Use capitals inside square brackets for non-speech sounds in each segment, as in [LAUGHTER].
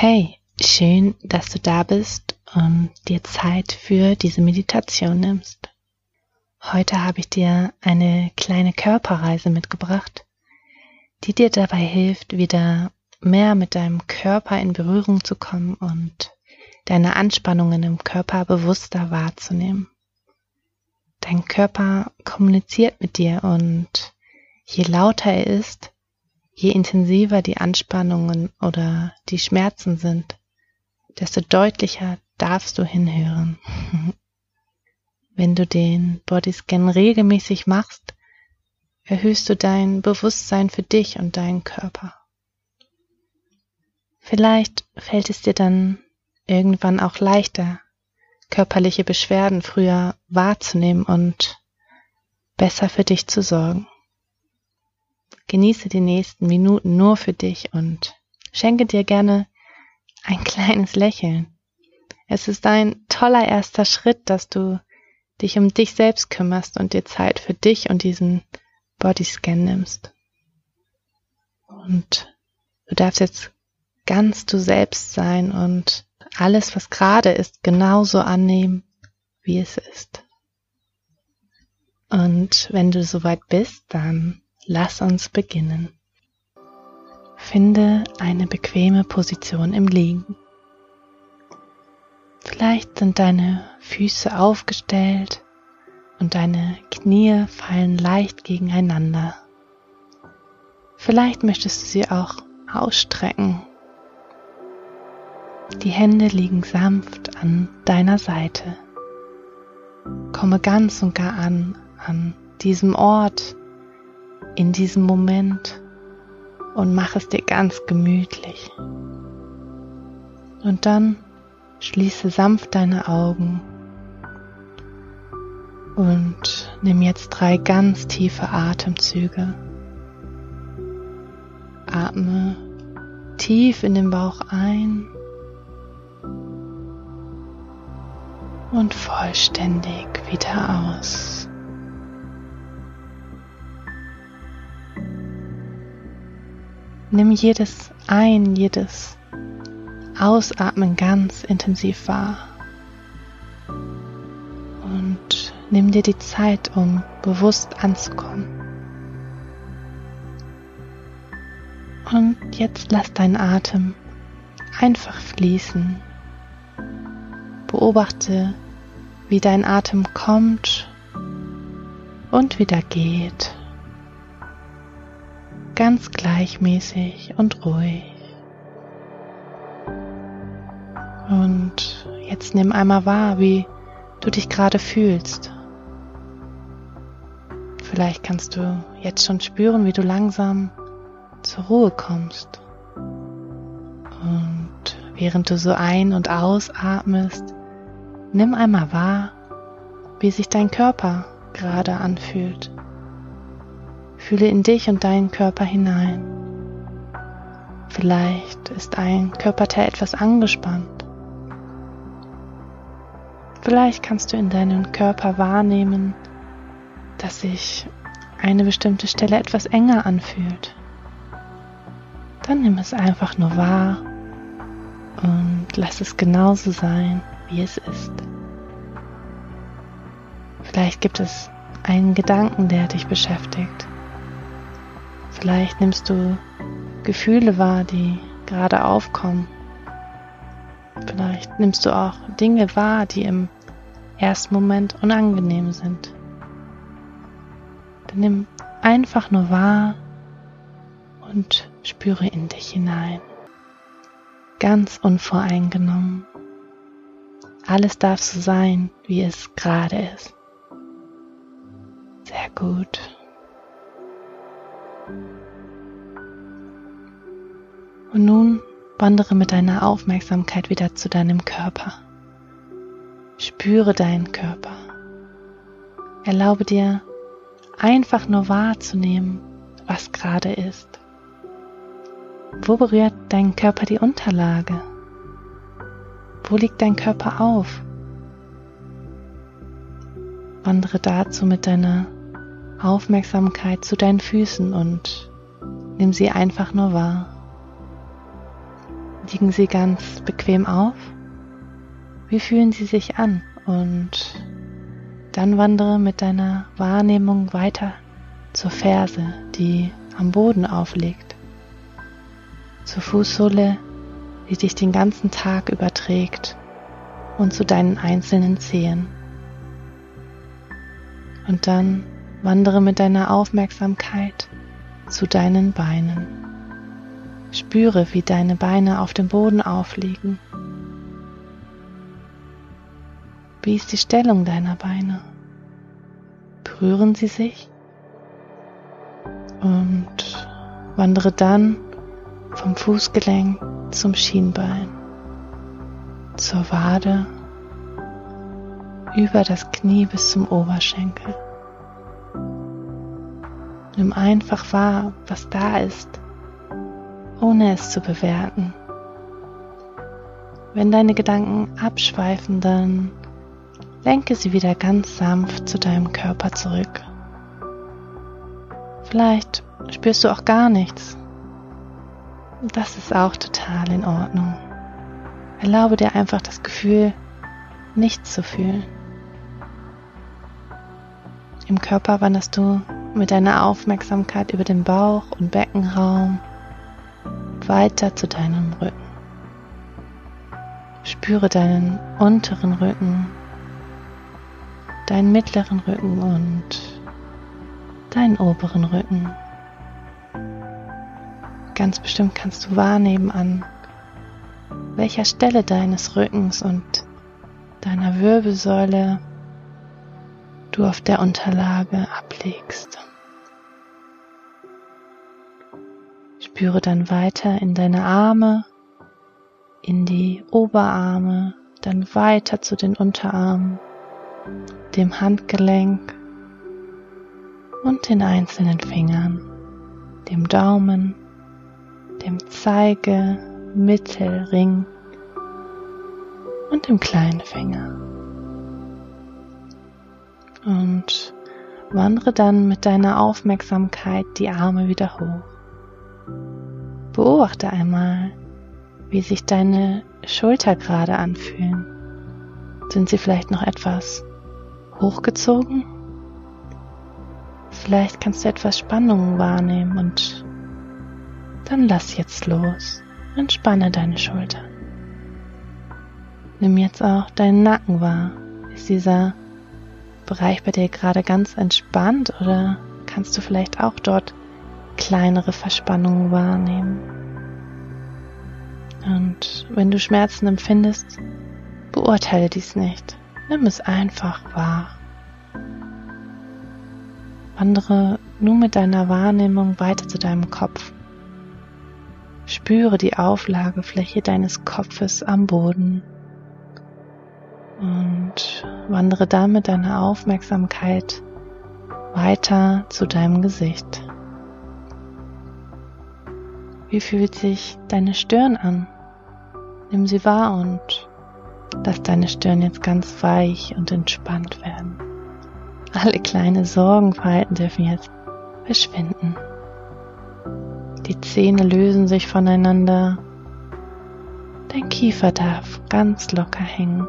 Hey, schön, dass du da bist und dir Zeit für diese Meditation nimmst. Heute habe ich dir eine kleine Körperreise mitgebracht, die dir dabei hilft, wieder mehr mit deinem Körper in Berührung zu kommen und deine Anspannungen im Körper bewusster wahrzunehmen. Dein Körper kommuniziert mit dir und je lauter er ist, je intensiver die Anspannungen oder die Schmerzen sind, desto deutlicher darfst du hinhören. [LAUGHS] Wenn du den Bodyscan regelmäßig machst, erhöhst du dein Bewusstsein für dich und deinen Körper. Vielleicht fällt es dir dann irgendwann auch leichter, körperliche Beschwerden früher wahrzunehmen und besser für dich zu sorgen. Genieße die nächsten Minuten nur für dich und schenke dir gerne ein kleines Lächeln. Es ist ein toller erster Schritt, dass du dich um dich selbst kümmerst und dir Zeit für dich und diesen Bodyscan nimmst. Und du darfst jetzt ganz du selbst sein und alles, was gerade ist, genauso annehmen, wie es ist. Und wenn du soweit bist, dann lass uns beginnen. Finde eine bequeme Position im Liegen. Vielleicht sind deine Füße aufgestellt und deine Knie fallen leicht gegeneinander. Vielleicht möchtest du sie auch ausstrecken die Hände liegen sanft an deiner Seite. Komme ganz und gar an, an diesem Ort, in diesem Moment und mach es dir ganz gemütlich. Und dann schließe sanft deine Augen und nimm jetzt drei ganz tiefe Atemzüge. Atme tief in den Bauch ein und vollständig wieder aus. Nimm jedes Ein, jedes Ausatmen ganz intensiv wahr. Und nimm dir die Zeit, um bewusst anzukommen. Und jetzt lass deinen Atem einfach fließen Beobachte, wie dein Atem kommt und wieder geht. Ganz gleichmäßig und ruhig. Und jetzt nimm einmal wahr, wie du dich gerade fühlst. Vielleicht kannst du jetzt schon spüren, wie du langsam zur Ruhe kommst. Und während du so ein- und ausatmest, Nimm einmal wahr, wie sich dein Körper gerade anfühlt. Fühle in dich und deinen Körper hinein. Vielleicht ist ein Körperteil etwas angespannt. Vielleicht kannst du in deinem Körper wahrnehmen, dass sich eine bestimmte Stelle etwas enger anfühlt. Dann nimm es einfach nur wahr und lass es genauso sein wie es ist. Vielleicht gibt es einen Gedanken, der dich beschäftigt. Vielleicht nimmst du Gefühle wahr, die gerade aufkommen. Vielleicht nimmst du auch Dinge wahr, die im ersten Moment unangenehm sind. Dann nimm einfach nur wahr und spüre in dich hinein. Ganz unvoreingenommen. Alles darf so sein, wie es gerade ist. Sehr gut. Und nun wandere mit deiner Aufmerksamkeit wieder zu deinem Körper. Spüre deinen Körper. Erlaube dir einfach nur wahrzunehmen, was gerade ist. Wo berührt dein Körper die Unterlage? Wo liegt dein Körper auf? Wandere dazu mit deiner Aufmerksamkeit zu deinen Füßen und nimm sie einfach nur wahr. Liegen sie ganz bequem auf? Wie fühlen sie sich an? Und dann wandere mit deiner Wahrnehmung weiter zur Ferse, die am Boden aufliegt, zur Fußsohle, die dich den ganzen Tag überträgt und zu deinen einzelnen Zehen. Und dann wandere mit deiner Aufmerksamkeit zu deinen Beinen. Spüre, wie deine Beine auf dem Boden aufliegen. Wie ist die Stellung deiner Beine? Berühren sie sich? Und wandere dann vom Fußgelenk zum Schienbein, zur Wade, über das Knie bis zum Oberschenkel. Nimm einfach wahr, was da ist, ohne es zu bewerten. Wenn deine Gedanken abschweifen, dann lenke sie wieder ganz sanft zu deinem Körper zurück. Vielleicht spürst du auch gar nichts. Das ist auch total in Ordnung. Erlaube dir einfach das Gefühl, nichts zu fühlen. Im Körper wanderst du mit deiner Aufmerksamkeit über den Bauch und Beckenraum weiter zu deinem Rücken. Spüre deinen unteren Rücken, deinen mittleren Rücken und deinen oberen Rücken. Ganz bestimmt kannst du wahrnehmen, an welcher Stelle deines Rückens und deiner Wirbelsäule du auf der Unterlage ablegst. Spüre dann weiter in deine Arme, in die Oberarme, dann weiter zu den Unterarmen, dem Handgelenk und den einzelnen Fingern, dem Daumen, dem Zeige, Mittelring und dem kleinen Finger und wandere dann mit deiner Aufmerksamkeit die Arme wieder hoch. Beobachte einmal, wie sich deine Schulter gerade anfühlen. Sind sie vielleicht noch etwas hochgezogen? Vielleicht kannst du etwas Spannung wahrnehmen und dann lass jetzt los. Entspanne deine Schulter. Nimm jetzt auch deinen Nacken wahr. Ist dieser Bereich bei dir gerade ganz entspannt oder kannst du vielleicht auch dort kleinere Verspannungen wahrnehmen? Und wenn du Schmerzen empfindest, beurteile dies nicht. Nimm es einfach wahr. Wandere nur mit deiner Wahrnehmung weiter zu deinem Kopf. Spüre die Auflagefläche deines Kopfes am Boden und wandere dann mit deiner Aufmerksamkeit weiter zu deinem Gesicht. Wie fühlt sich deine Stirn an? Nimm sie wahr und lass deine Stirn jetzt ganz weich und entspannt werden. Alle kleine Sorgenverhalten dürfen jetzt verschwinden. Die Zähne lösen sich voneinander. Dein Kiefer darf ganz locker hängen.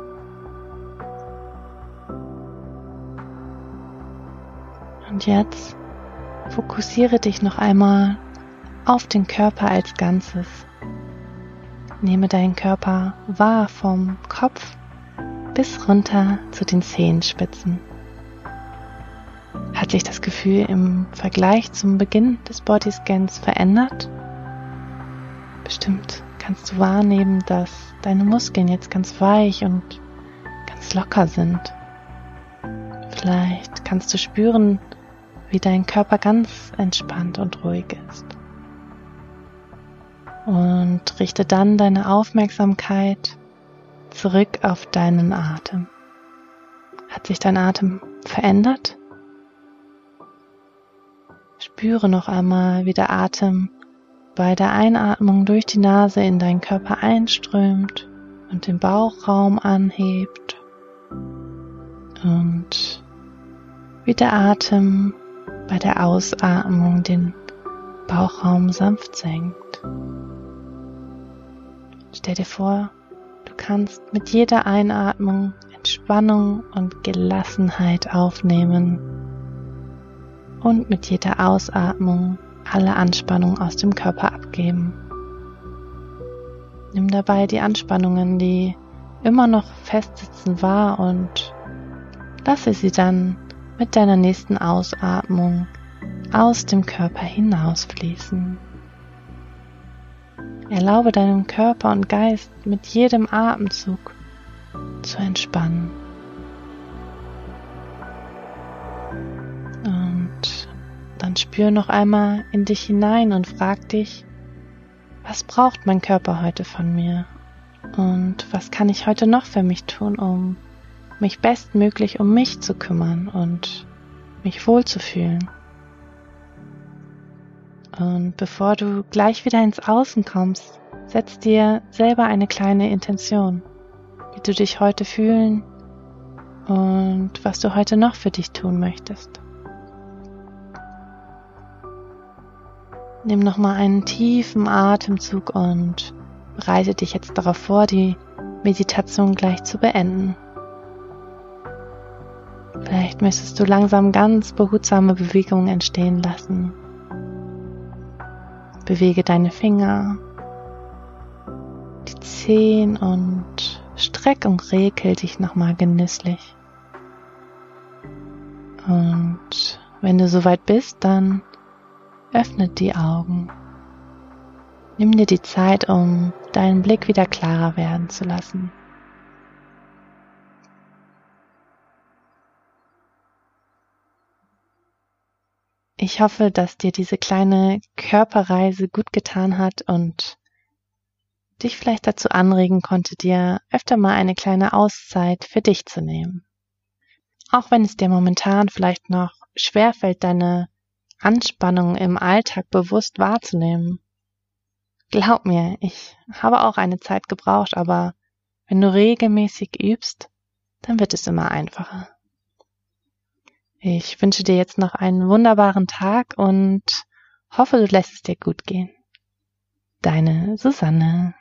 Und jetzt fokussiere dich noch einmal auf den Körper als Ganzes. Nehme deinen Körper wahr vom Kopf bis runter zu den Zehenspitzen. Hat sich das Gefühl im Vergleich zum Beginn des Bodyscans verändert? Bestimmt kannst du wahrnehmen, dass deine Muskeln jetzt ganz weich und ganz locker sind. Vielleicht kannst du spüren, wie dein Körper ganz entspannt und ruhig ist. Und richte dann deine Aufmerksamkeit zurück auf deinen Atem. Hat sich dein Atem verändert? Spüre noch einmal, wie der Atem bei der Einatmung durch die Nase in deinen Körper einströmt und den Bauchraum anhebt und wie der Atem bei der Ausatmung den Bauchraum sanft senkt. Stell dir vor, du kannst mit jeder Einatmung Entspannung und Gelassenheit aufnehmen und mit jeder Ausatmung alle Anspannung aus dem Körper abgeben. Nimm dabei die Anspannungen, die immer noch festsitzen wahr und lasse sie dann mit deiner nächsten Ausatmung aus dem Körper hinausfließen. Erlaube deinem Körper und Geist mit jedem Atemzug zu entspannen. Und dann spür noch einmal in dich hinein und frag dich, was braucht mein Körper heute von mir? Und was kann ich heute noch für mich tun, um mich bestmöglich um mich zu kümmern und mich wohlzufühlen? Und bevor du gleich wieder ins Außen kommst, setz dir selber eine kleine Intention, wie du dich heute fühlen und was du heute noch für dich tun möchtest. Nimm nochmal einen tiefen Atemzug und bereite dich jetzt darauf vor, die Meditation gleich zu beenden. Vielleicht möchtest du langsam ganz behutsame Bewegungen entstehen lassen. Bewege deine Finger, die Zehen und streck und rekel dich nochmal genüsslich. Und wenn du soweit bist, dann öffne die Augen. Nimm dir die Zeit, um deinen Blick wieder klarer werden zu lassen. Ich hoffe, dass dir diese kleine Körperreise gut getan hat und dich vielleicht dazu anregen konnte, dir öfter mal eine kleine Auszeit für dich zu nehmen. Auch wenn es dir momentan vielleicht noch schwerfällt, deine Anspannung im Alltag bewusst wahrzunehmen. Glaub mir, ich habe auch eine Zeit gebraucht, aber wenn du regelmäßig übst, dann wird es immer einfacher. Ich wünsche dir jetzt noch einen wunderbaren Tag und hoffe, du lässt es dir gut gehen. Deine Susanne.